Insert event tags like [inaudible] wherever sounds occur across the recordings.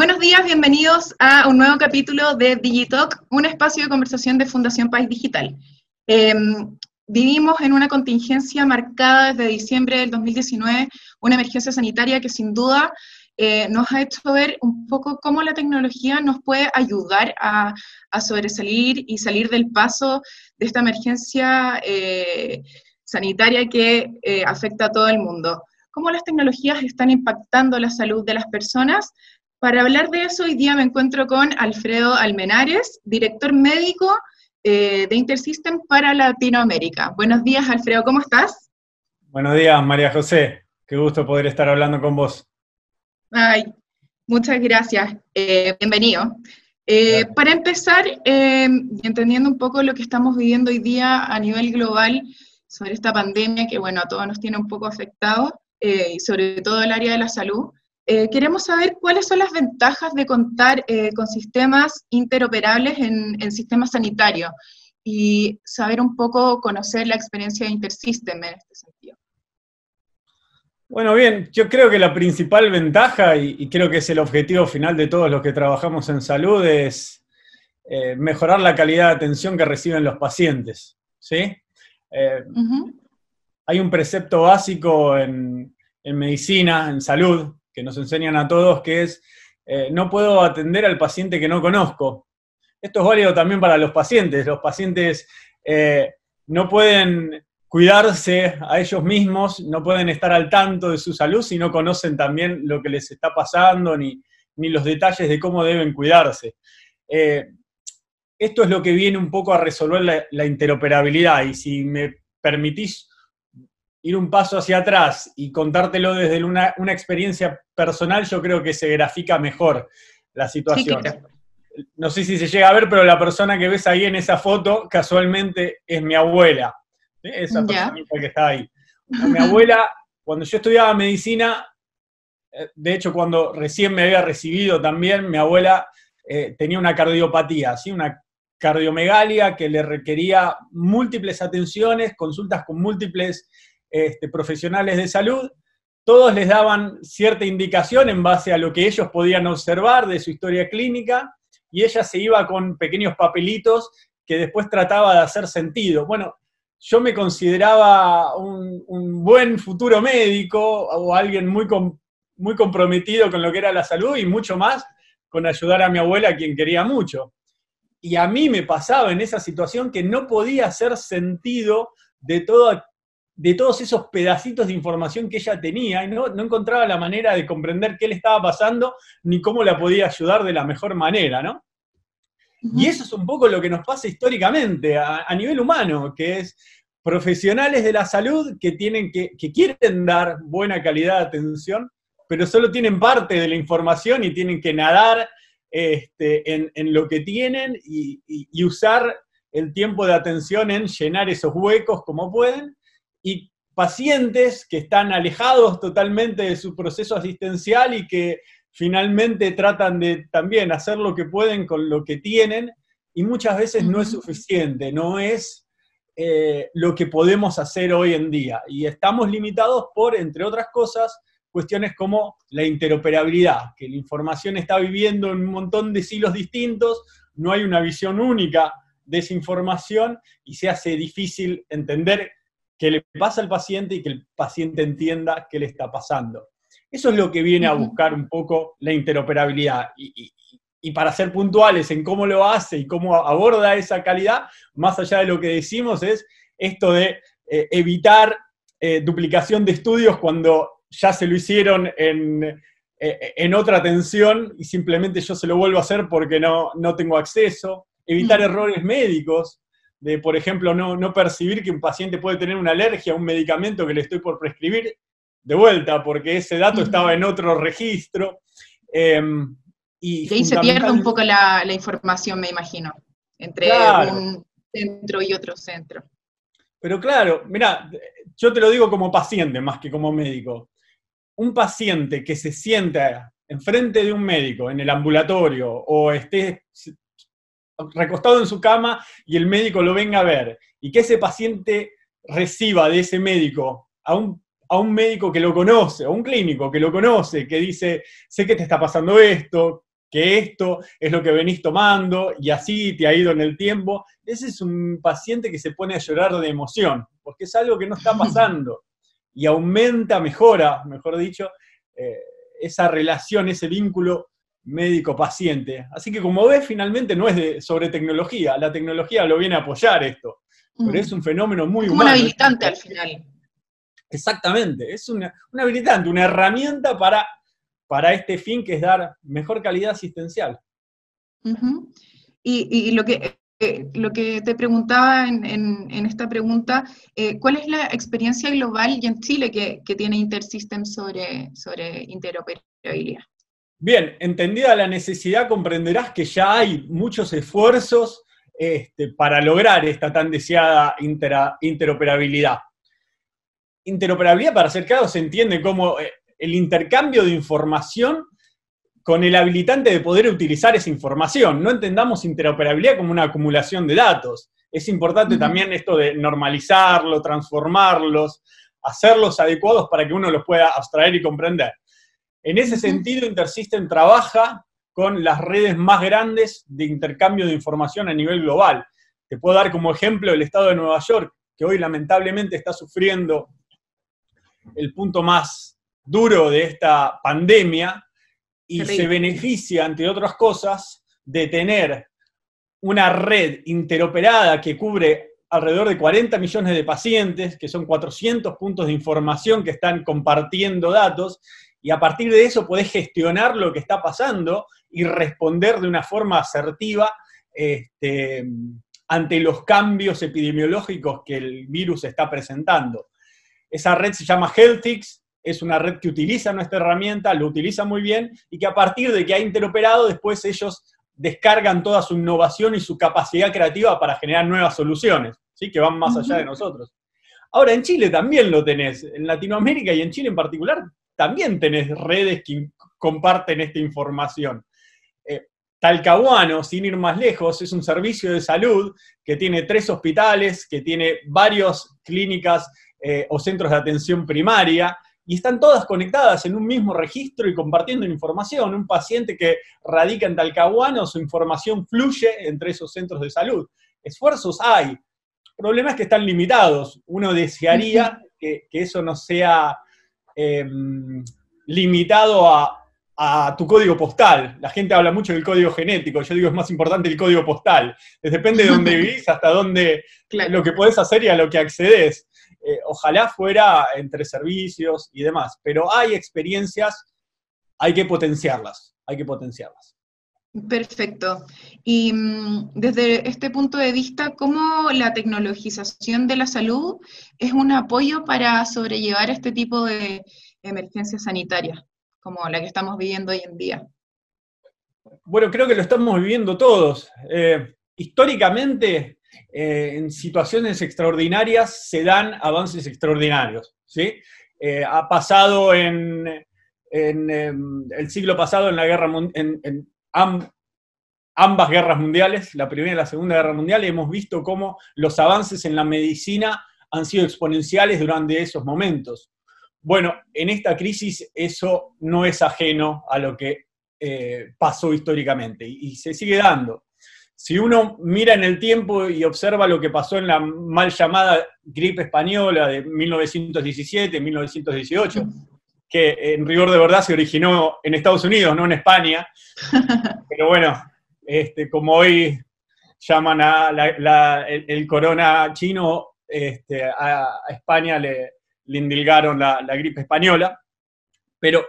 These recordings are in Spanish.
Buenos días, bienvenidos a un nuevo capítulo de Digitalk, un espacio de conversación de Fundación País Digital. Em, vivimos en una contingencia marcada desde diciembre del 2019, una emergencia sanitaria que sin duda eh, nos ha hecho ver un poco cómo la tecnología nos puede ayudar a, sobresalir y salir del paso de esta emergencia eh, sanitaria que eh, afecta a todo el mundo. Cómo las tecnologías están impactando la salud de las personas. Para hablar de eso, hoy día me encuentro con Alfredo Almenares, director médico de Intersystem para Latinoamérica. Buenos días, Alfredo, ¿cómo estás? Buenos días, María José. Qué gusto poder estar hablando con vos. Ay, muchas gracias. Eh, bienvenido. Eh, para empezar, eh, entendiendo un poco lo que estamos viviendo hoy día a nivel global sobre esta pandemia que, bueno, a todos nos tiene un poco afectados, y sobre todo el área de la salud, queremos saber cuáles son las ventajas de contar con sistemas interoperables en, en sistemas sanitarios y saber un poco, conocer la experiencia de Intersystem en este sentido. Bueno, bien, yo creo que la principal ventaja, y, creo que es el objetivo final de todos los que trabajamos en salud, es eh, mejorar la calidad de atención que reciben los pacientes. ¿sí? Eh, hay un precepto básico en, medicina, en salud, que nos enseñan a todos, que es, eh, no puedo atender al paciente que no conozco. Esto es válido también para los pacientes. Los pacientes no pueden cuidarse a ellos mismos, no pueden estar al tanto de su salud si no conocen también lo que les está pasando ni, los detalles de cómo deben cuidarse. Eh, esto es lo que viene un poco a resolver la, interoperabilidad y si me permitís ir un paso hacia atrás y contártelo desde una, experiencia personal, yo creo que se grafica mejor la situación. No sé si se llega a ver, pero la persona que ves ahí en esa foto casualmente es mi abuela esa personita que está ahí. Mi abuela, cuando yo estudiaba medicina, eh, de hecho cuando recién me había recibido también, mi abuela eh, tenía una cardiopatía, ¿sí? una cardiomegalia que le requería múltiples atenciones, consultas con múltiples este, profesionales de salud. Todos les daban cierta indicación en base a lo que ellos podían observar de su historia clínica y ella se iba con pequeños papelitos que después trataba de hacer sentido. Bueno, yo me consideraba un, buen futuro médico o alguien muy, muy comprometido con lo que era la salud y mucho más con ayudar a mi abuela, a quien quería mucho. Y a mí me pasaba en esa situación que no podía hacer sentido de, todo, de todos esos pedacitos de información que ella tenía y no, no, encontraba la manera de comprender qué le estaba pasando ni cómo la podía ayudar de la mejor manera, ¿no? Y eso es un poco lo que nos pasa históricamente a, nivel humano, que es profesionales de la salud que, tienen que, quieren dar buena calidad de atención, pero solo tienen parte de la información y tienen que nadar este, en, lo que tienen y, y, usar el tiempo de atención en llenar esos huecos como pueden. Y pacientes que están alejados totalmente de su proceso asistencial y que finalmente tratan de también hacer lo que pueden con lo que tienen y muchas veces no es suficiente, no es eh, lo que podemos hacer hoy en día. Y estamos limitados por, entre otras cosas, cuestiones como la interoperabilidad, que la información está viviendo en un montón de silos distintos, no hay una visión única de esa información y se hace difícil entender qué le pasa al paciente y que el paciente entienda qué le está pasando. Eso es lo que viene a buscar un poco la interoperabilidad. Y, para ser puntuales en cómo lo hace y cómo aborda esa calidad, más allá de lo que decimos, es esto de eh, evitar eh, duplicación de estudios cuando ya se lo hicieron en, eh, en, otra atención y simplemente yo se lo vuelvo a hacer porque no, no tengo acceso. Evitar errores médicos, de, por ejemplo, no, no percibir que un paciente puede tener una alergia a un medicamento que le estoy por prescribir de vuelta, porque ese dato estaba en otro registro. Em, y, ahí se pierde un poco la, información, me imagino, entre un centro y otro centro. Pero claro, mira, yo te lo digo como paciente más que como médico. Un paciente que se sienta enfrente de un médico en el ambulatorio o esté recostado en su cama y el médico lo venga a ver y que ese paciente reciba de ese médico a un a un médico que lo conoce, a un clínico que lo conoce, que dice, sé que te está pasando esto, que esto es lo que venís tomando y así te ha ido en el tiempo. Ese es un paciente que se pone a llorar de emoción, porque es algo que no está pasando y aumenta, mejora, mejor dicho, eh, esa relación, ese vínculo médico-paciente. Así que como ves, finalmente no es de, sobre tecnología, la tecnología lo viene a apoyar esto, pero es un fenómeno muy humano. un habilitante al final. Exactamente, es una, un habilitante, una herramienta para, para este fin que es dar mejor calidad asistencial. y, lo que eh, lo que te preguntaba en, esta pregunta, eh, ¿cuál es la experiencia global y en Chile que, tiene Intersystem sobre, sobre interoperabilidad? Bien, entendida la necesidad, comprenderás que ya hay muchos esfuerzos este, para lograr esta tan deseada interoperabilidad. Interoperabilidad, para ser claro, se entiende como eh, el intercambio de información con el habilitante de poder utilizar esa información. No entendamos interoperabilidad como una acumulación de datos. Es importante también esto de normalizarlo, transformarlos, hacerlos adecuados para que uno los pueda abstraer y comprender. En ese sentido, InterSystem trabaja con las redes más grandes de intercambio de información a nivel global. Te puedo dar como ejemplo el estado de Nueva York, que hoy lamentablemente está sufriendo el punto más duro de esta pandemia y se beneficia, entre otras cosas, de tener una red interoperada que cubre alrededor de 40 millones de pacientes, que son 400 puntos de información que están compartiendo datos, y a partir de eso podés gestionar lo que está pasando y responder de una forma asertiva este, ante los cambios epidemiológicos que el virus está presentando. Esa red se llama Healthix, es una red que utiliza nuestra herramienta, lo utiliza muy bien y que a partir de que ha interoperado, después ellos descargan toda su innovación y su capacidad creativa para generar nuevas soluciones, ¿sí? que van más allá de nosotros. Ahora, en Chile también lo tenés, en Latinoamérica y en Chile en particular, también tenés redes que comparten esta información. Eh, Talcahuano, sin ir más lejos, es un servicio de salud que tiene tres hospitales, que tiene varias clínicas eh, o centros de atención primaria, y están todas conectadas en un mismo registro y compartiendo información. Un paciente que radica en Talcahuano, su información fluye entre esos centros de salud. Esfuerzos hay. El problema es que están limitados. Uno desearía que eso no sea Em, limitado a, tu código postal. La gente habla mucho del código genético, yo digo es más importante el código postal. Depende de dónde [laughs] vivís hasta dónde, lo que podés hacer y a lo que accedes. Eh, ojalá fuera entre servicios y demás, pero hay experiencias, hay que potenciarlas, hay que potenciarlas. Perfecto. Y mm, desde este punto de vista, ¿cómo la tecnologización de la salud es un apoyo para sobrellevar este tipo de emergencias sanitarias, como la que estamos viviendo hoy en día? Bueno, creo que lo estamos viviendo todos. Eh, históricamente, eh, en situaciones extraordinarias se dan avances extraordinarios. ¿sí? Eh, ha pasado en, em, el siglo pasado en la guerra en, en ambas guerras mundiales, la Primera y la Segunda Guerra Mundial, y hemos visto cómo los avances en la medicina han sido exponenciales durante esos momentos. Bueno, en esta crisis eso no es ajeno a lo que eh, pasó históricamente y, se sigue dando. Si uno mira en el tiempo y observa lo que pasó en la mal llamada gripe española de 1917, 1918, que en rigor de verdad se originó en Estados Unidos, no en España. [laughs] Pero bueno, este, como hoy llaman a el, corona chino, este, a, España le, le indilgaron la, gripe española. Pero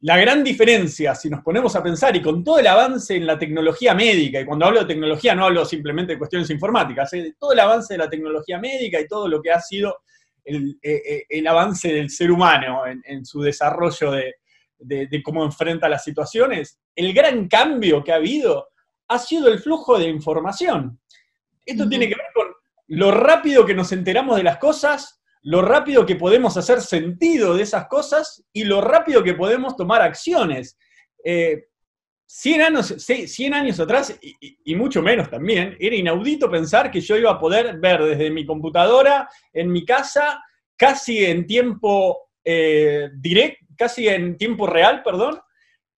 la gran diferencia, si nos ponemos a pensar, y con todo el avance en la tecnología médica, y cuando hablo de tecnología no hablo simplemente de cuestiones informáticas, ¿eh? todo el avance de la tecnología médica y todo lo que ha sido el, eh, eh, avance del ser humano en, su desarrollo de, cómo enfrenta las situaciones, el gran cambio que ha habido ha sido el flujo de información. Esto tiene que ver con lo rápido que nos enteramos de las cosas, lo rápido que podemos hacer sentido de esas cosas y lo rápido que podemos tomar acciones. 100 eh, años, 100 años atrás, y, mucho menos también, era inaudito pensar que yo iba a poder ver desde mi computadora, en mi casa, casi en tiempo eh, directo, casi en tiempo real, perdón,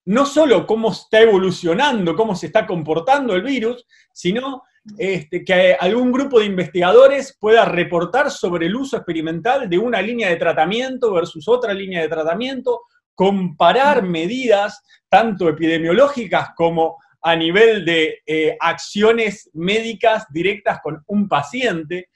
no solo cómo está evolucionando, cómo se está comportando el virus, sino este, que algún grupo de investigadores pueda reportar sobre el uso experimental de una línea de tratamiento versus otra línea de tratamiento, comparar medidas tanto epidemiológicas como a nivel de eh, acciones médicas directas con un paciente.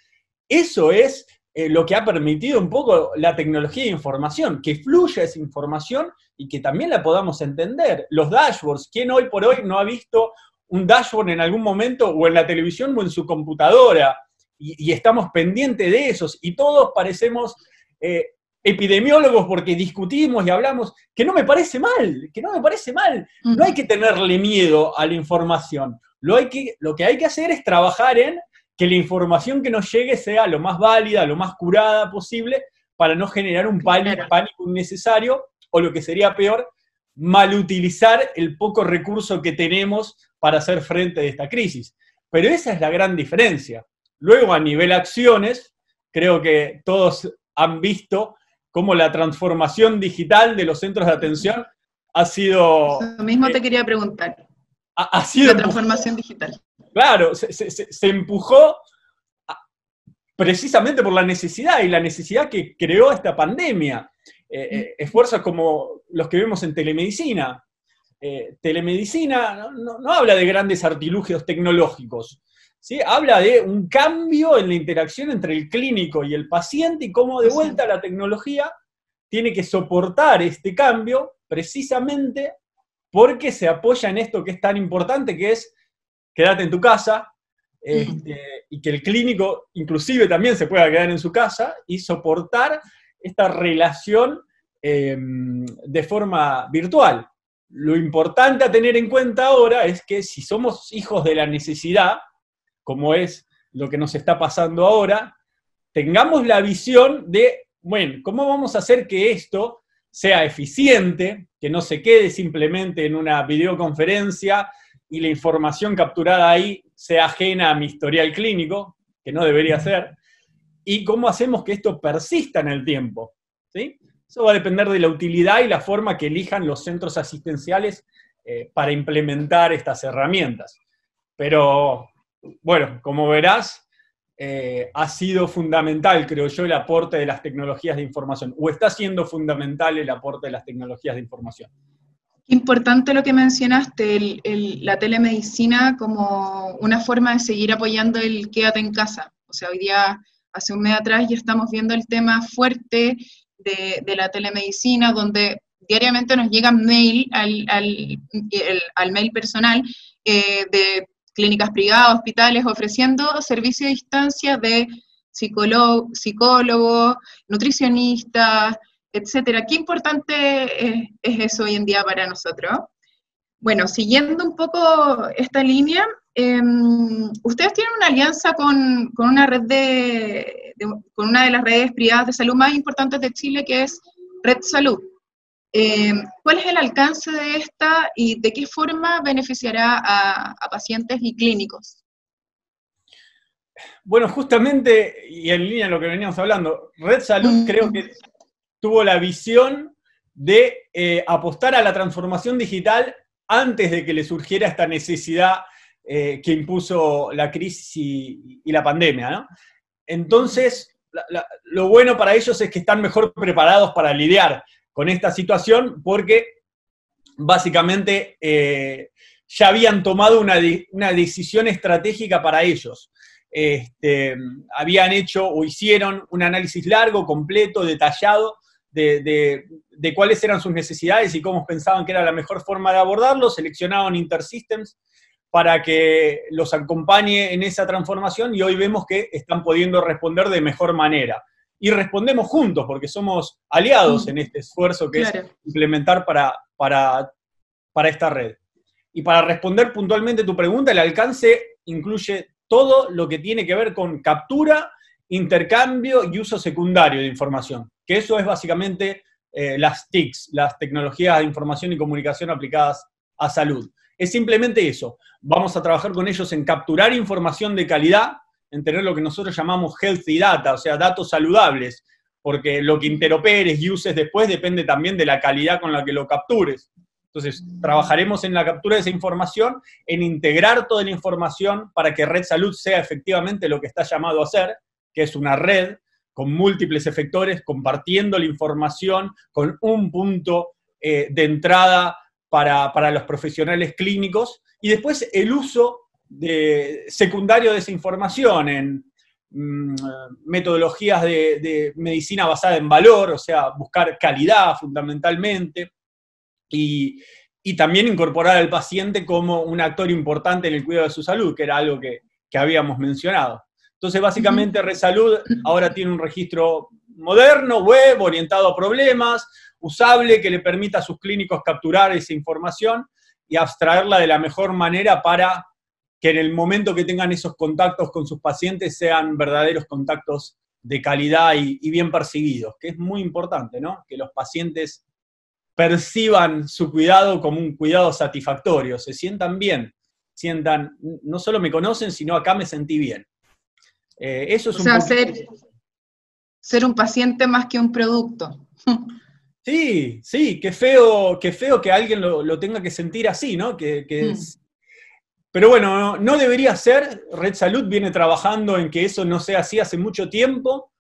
Eso es eh, lo que ha permitido un poco la tecnología de información, que fluya esa información y que también la podamos entender. Los dashboards, ¿quién hoy por hoy no ha visto un dashboard en algún momento o en la televisión o en su computadora? Y, estamos pendientes de esos y todos parecemos eh, epidemiólogos porque discutimos y hablamos, que no me parece mal, que no me parece mal. No hay que tenerle miedo a la información. Lo, hay que, lo que hay que hacer es trabajar en que la información que nos llegue sea lo más válida, lo más curada posible, para no generar un pánico, pánico innecesario o lo que sería peor, malutilizar el poco recurso que tenemos para hacer frente a esta crisis. Pero esa es la gran diferencia. Luego, a nivel acciones, creo que todos han visto cómo la transformación digital de los centros de atención ha sido... Lo mismo te eh, quería preguntar. Ha, sido... La transformación digital. Claro, se, empujó precisamente por la necesidad y la necesidad que creó esta pandemia. Eh, eh, esfuerzos como los que vemos en telemedicina. telemedicina no, habla de grandes artilugios tecnológicos, ¿sí? habla de un cambio en la interacción entre el clínico y el paciente y cómo de vuelta la tecnología tiene que soportar este cambio precisamente porque se apoya en esto que es tan importante, que es quédate en tu casa, este, y que el clínico inclusive también se pueda quedar en su casa y soportar esta relación em, de forma virtual. Lo importante a tener en cuenta ahora es que si somos hijos de la necesidad, como es lo que nos está pasando ahora, tengamos la visión de, bueno, ¿cómo vamos a hacer que esto sea eficiente, que no se quede simplemente en una videoconferencia y la información capturada ahí sea ajena a mi historial clínico, que no debería ser, y cómo hacemos que esto persista en el tiempo. ¿sí? Eso va a depender de la utilidad y la forma que elijan los centros asistenciales eh, para implementar estas herramientas. Pero bueno, como verás, eh, ha sido fundamental, creo yo, el aporte de las tecnologías de información, o está siendo fundamental el aporte de las tecnologías de información. Importante lo que mencionaste, la telemedicina como una forma de seguir apoyando el quédate en casa. O sea, hoy día, hace un mes atrás, ya estamos viendo el tema fuerte de, la telemedicina, donde diariamente nos llegan mail al, mail personal eh, de clínicas privadas, hospitales, ofreciendo servicio a distancia de psicólogo, psicólogos, nutricionistas, etcétera. Qué importante es, eso hoy en día para nosotros. Bueno, siguiendo un poco esta línea, em, ustedes tienen una alianza con, una red de, con una de las redes privadas de salud más importantes de Chile, que es Red Salud. Eh, ¿Cuál es el alcance de esta y de qué forma beneficiará a, pacientes y clínicos? Bueno, justamente, y en línea de lo que veníamos hablando, Red Salud mm. creo que tuvo la visión de eh, apostar a la transformación digital antes de que le surgiera esta necesidad eh, que impuso la crisis y, la pandemia. Entonces, lo bueno para ellos es que están mejor preparados para lidiar con esta situación porque básicamente eh, ya habían tomado una, decisión estratégica para ellos. Este, habían hecho o hicieron un análisis largo, completo, detallado de, cuáles eran sus necesidades y cómo pensaban que era la mejor forma de abordarlo, seleccionaron Intersystems para que los acompañe en esa transformación y hoy vemos que están pudiendo responder de mejor manera y respondemos juntos, porque somos aliados mm. en este esfuerzo que es implementar para, para, para esta red. Y para responder puntualmente tu pregunta, el alcance incluye todo lo que tiene que ver con captura, intercambio y uso secundario de información, que eso es básicamente eh, las TICs, las tecnologías de información y comunicación aplicadas a salud. Es simplemente eso. Vamos a trabajar con ellos en capturar información de calidad, en tener lo que nosotros llamamos healthy data, o sea, datos saludables, porque lo que interoperes y uses después depende también de la calidad con la que lo captures. Entonces, trabajaremos en la captura de esa información, en integrar toda la información para que Red Salud sea efectivamente lo que está llamado a ser, que es una red con múltiples efectores, compartiendo la información con un punto eh, de entrada para, los profesionales clínicos, y después el uso de, secundario de esa información en mm, metodologías de, medicina basada en valor, o sea, buscar calidad fundamentalmente, y, también incorporar al paciente como un actor importante en el cuidado de su salud, que era algo que, habíamos mencionado. Entonces, básicamente, Resalud ahora tiene un registro moderno, web, orientado a problemas, usable, que le permita a sus clínicos capturar esa información y abstraerla de la mejor manera para que en el momento que tengan esos contactos con sus pacientes sean verdaderos contactos de calidad y, y bien percibidos, que es muy importante, ¿no? Que los pacientes perciban su cuidado como un cuidado satisfactorio, se sientan bien, sientan, no solo me conocen, sino acá me sentí bien. Eh, eso es o sea, ser, ser un paciente más que un producto. Sí, sí, qué feo, qué feo que alguien lo, tenga que sentir así, ¿no? Que, mm. Pero bueno, no, debería ser. Red Salud viene trabajando en que eso no sea así hace mucho tiempo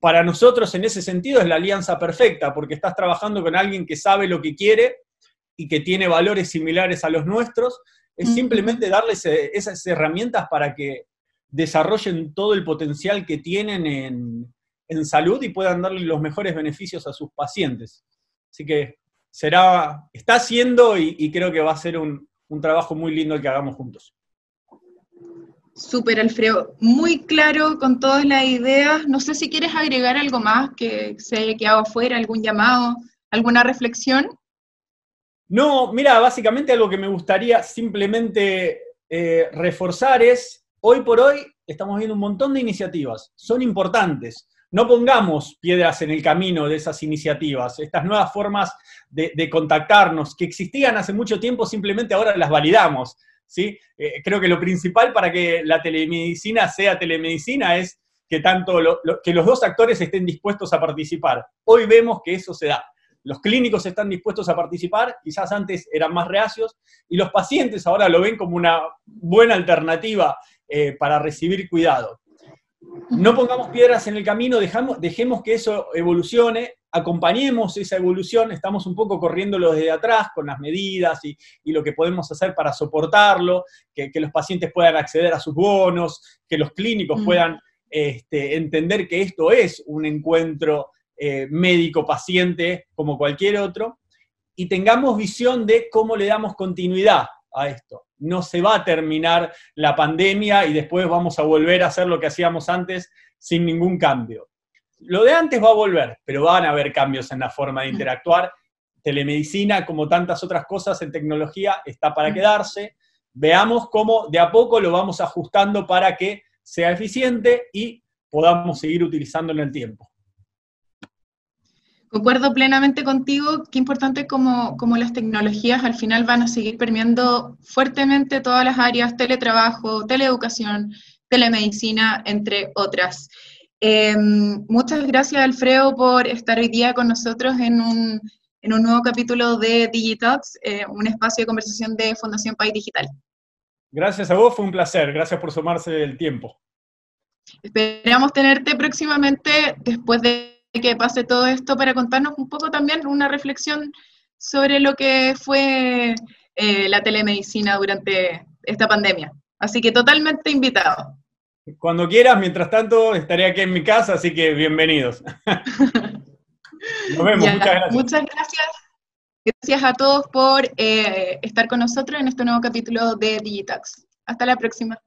para nosotros en ese sentido es la alianza perfecta, porque estás trabajando con alguien que sabe lo que quiere y que tiene valores similares a los nuestros, es simplemente darles eh, esas herramientas para que desarrollen todo el potencial que tienen en, salud y puedan darle los mejores beneficios a sus pacientes. Así que será, está haciendo y, creo que va a ser un, un trabajo muy lindo el que hagamos juntos. Súper, Alfredo. Muy claro con todas las ideas. No sé si quieres agregar algo más que se haya quedado afuera, algún llamado, alguna reflexión. No, mira, básicamente algo que me gustaría simplemente eh, reforzar es, hoy por hoy estamos viendo un montón de iniciativas, son importantes. No pongamos piedras en el camino de esas iniciativas, estas nuevas formas de contactarnos que existían hace mucho tiempo, simplemente ahora las validamos. ¿sí? Eh, creo que lo principal para que la telemedicina sea telemedicina es que, tanto que los dos actores estén dispuestos a participar. Hoy vemos que eso se da. Los clínicos están dispuestos a participar, quizás antes eran más reacios, y los pacientes ahora lo ven como una buena alternativa eh, para recibir cuidado. No pongamos piedras en el camino, dejamos, dejemos que eso evolucione, acompañemos esa evolución, estamos un poco corriéndolo desde atrás con las medidas y, lo que podemos hacer para soportarlo, que, los pacientes puedan acceder a sus bonos, que los clínicos mm. puedan este, entender que esto es un encuentro eh, médico-paciente como cualquier otro, y tengamos visión de cómo le damos continuidad a esto. No se va a terminar la pandemia y después vamos a volver a hacer lo que hacíamos antes sin ningún cambio. Lo de antes va a volver, pero van a haber cambios en la forma de interactuar. Telemedicina, como tantas otras cosas en tecnología, está para quedarse. Veamos cómo de a poco lo vamos ajustando para que sea eficiente y podamos seguir utilizando en el tiempo. Concuerdo plenamente contigo, qué importante como, como, las tecnologías al final van a seguir permeando fuertemente todas las áreas, teletrabajo, teleeducación, telemedicina, entre otras. Em, muchas gracias, Alfredo, por estar hoy día con nosotros en un, en un nuevo capítulo de Digitalks, eh, un espacio de conversación de Fundación País Digital. Gracias a vos, fue un placer. Gracias por sumarse el tiempo. Esperamos tenerte próximamente después de que pase todo esto para contarnos un poco también una reflexión sobre lo que fue eh, la telemedicina durante esta pandemia. Así que totalmente invitado. Cuando quieras, mientras tanto, estaré aquí en mi casa, así que bienvenidos. [laughs] Nos vemos, muchas gracias. Muchas gracias. Gracias a todos por eh, estar con nosotros en este nuevo capítulo de Digitax. Hasta la próxima.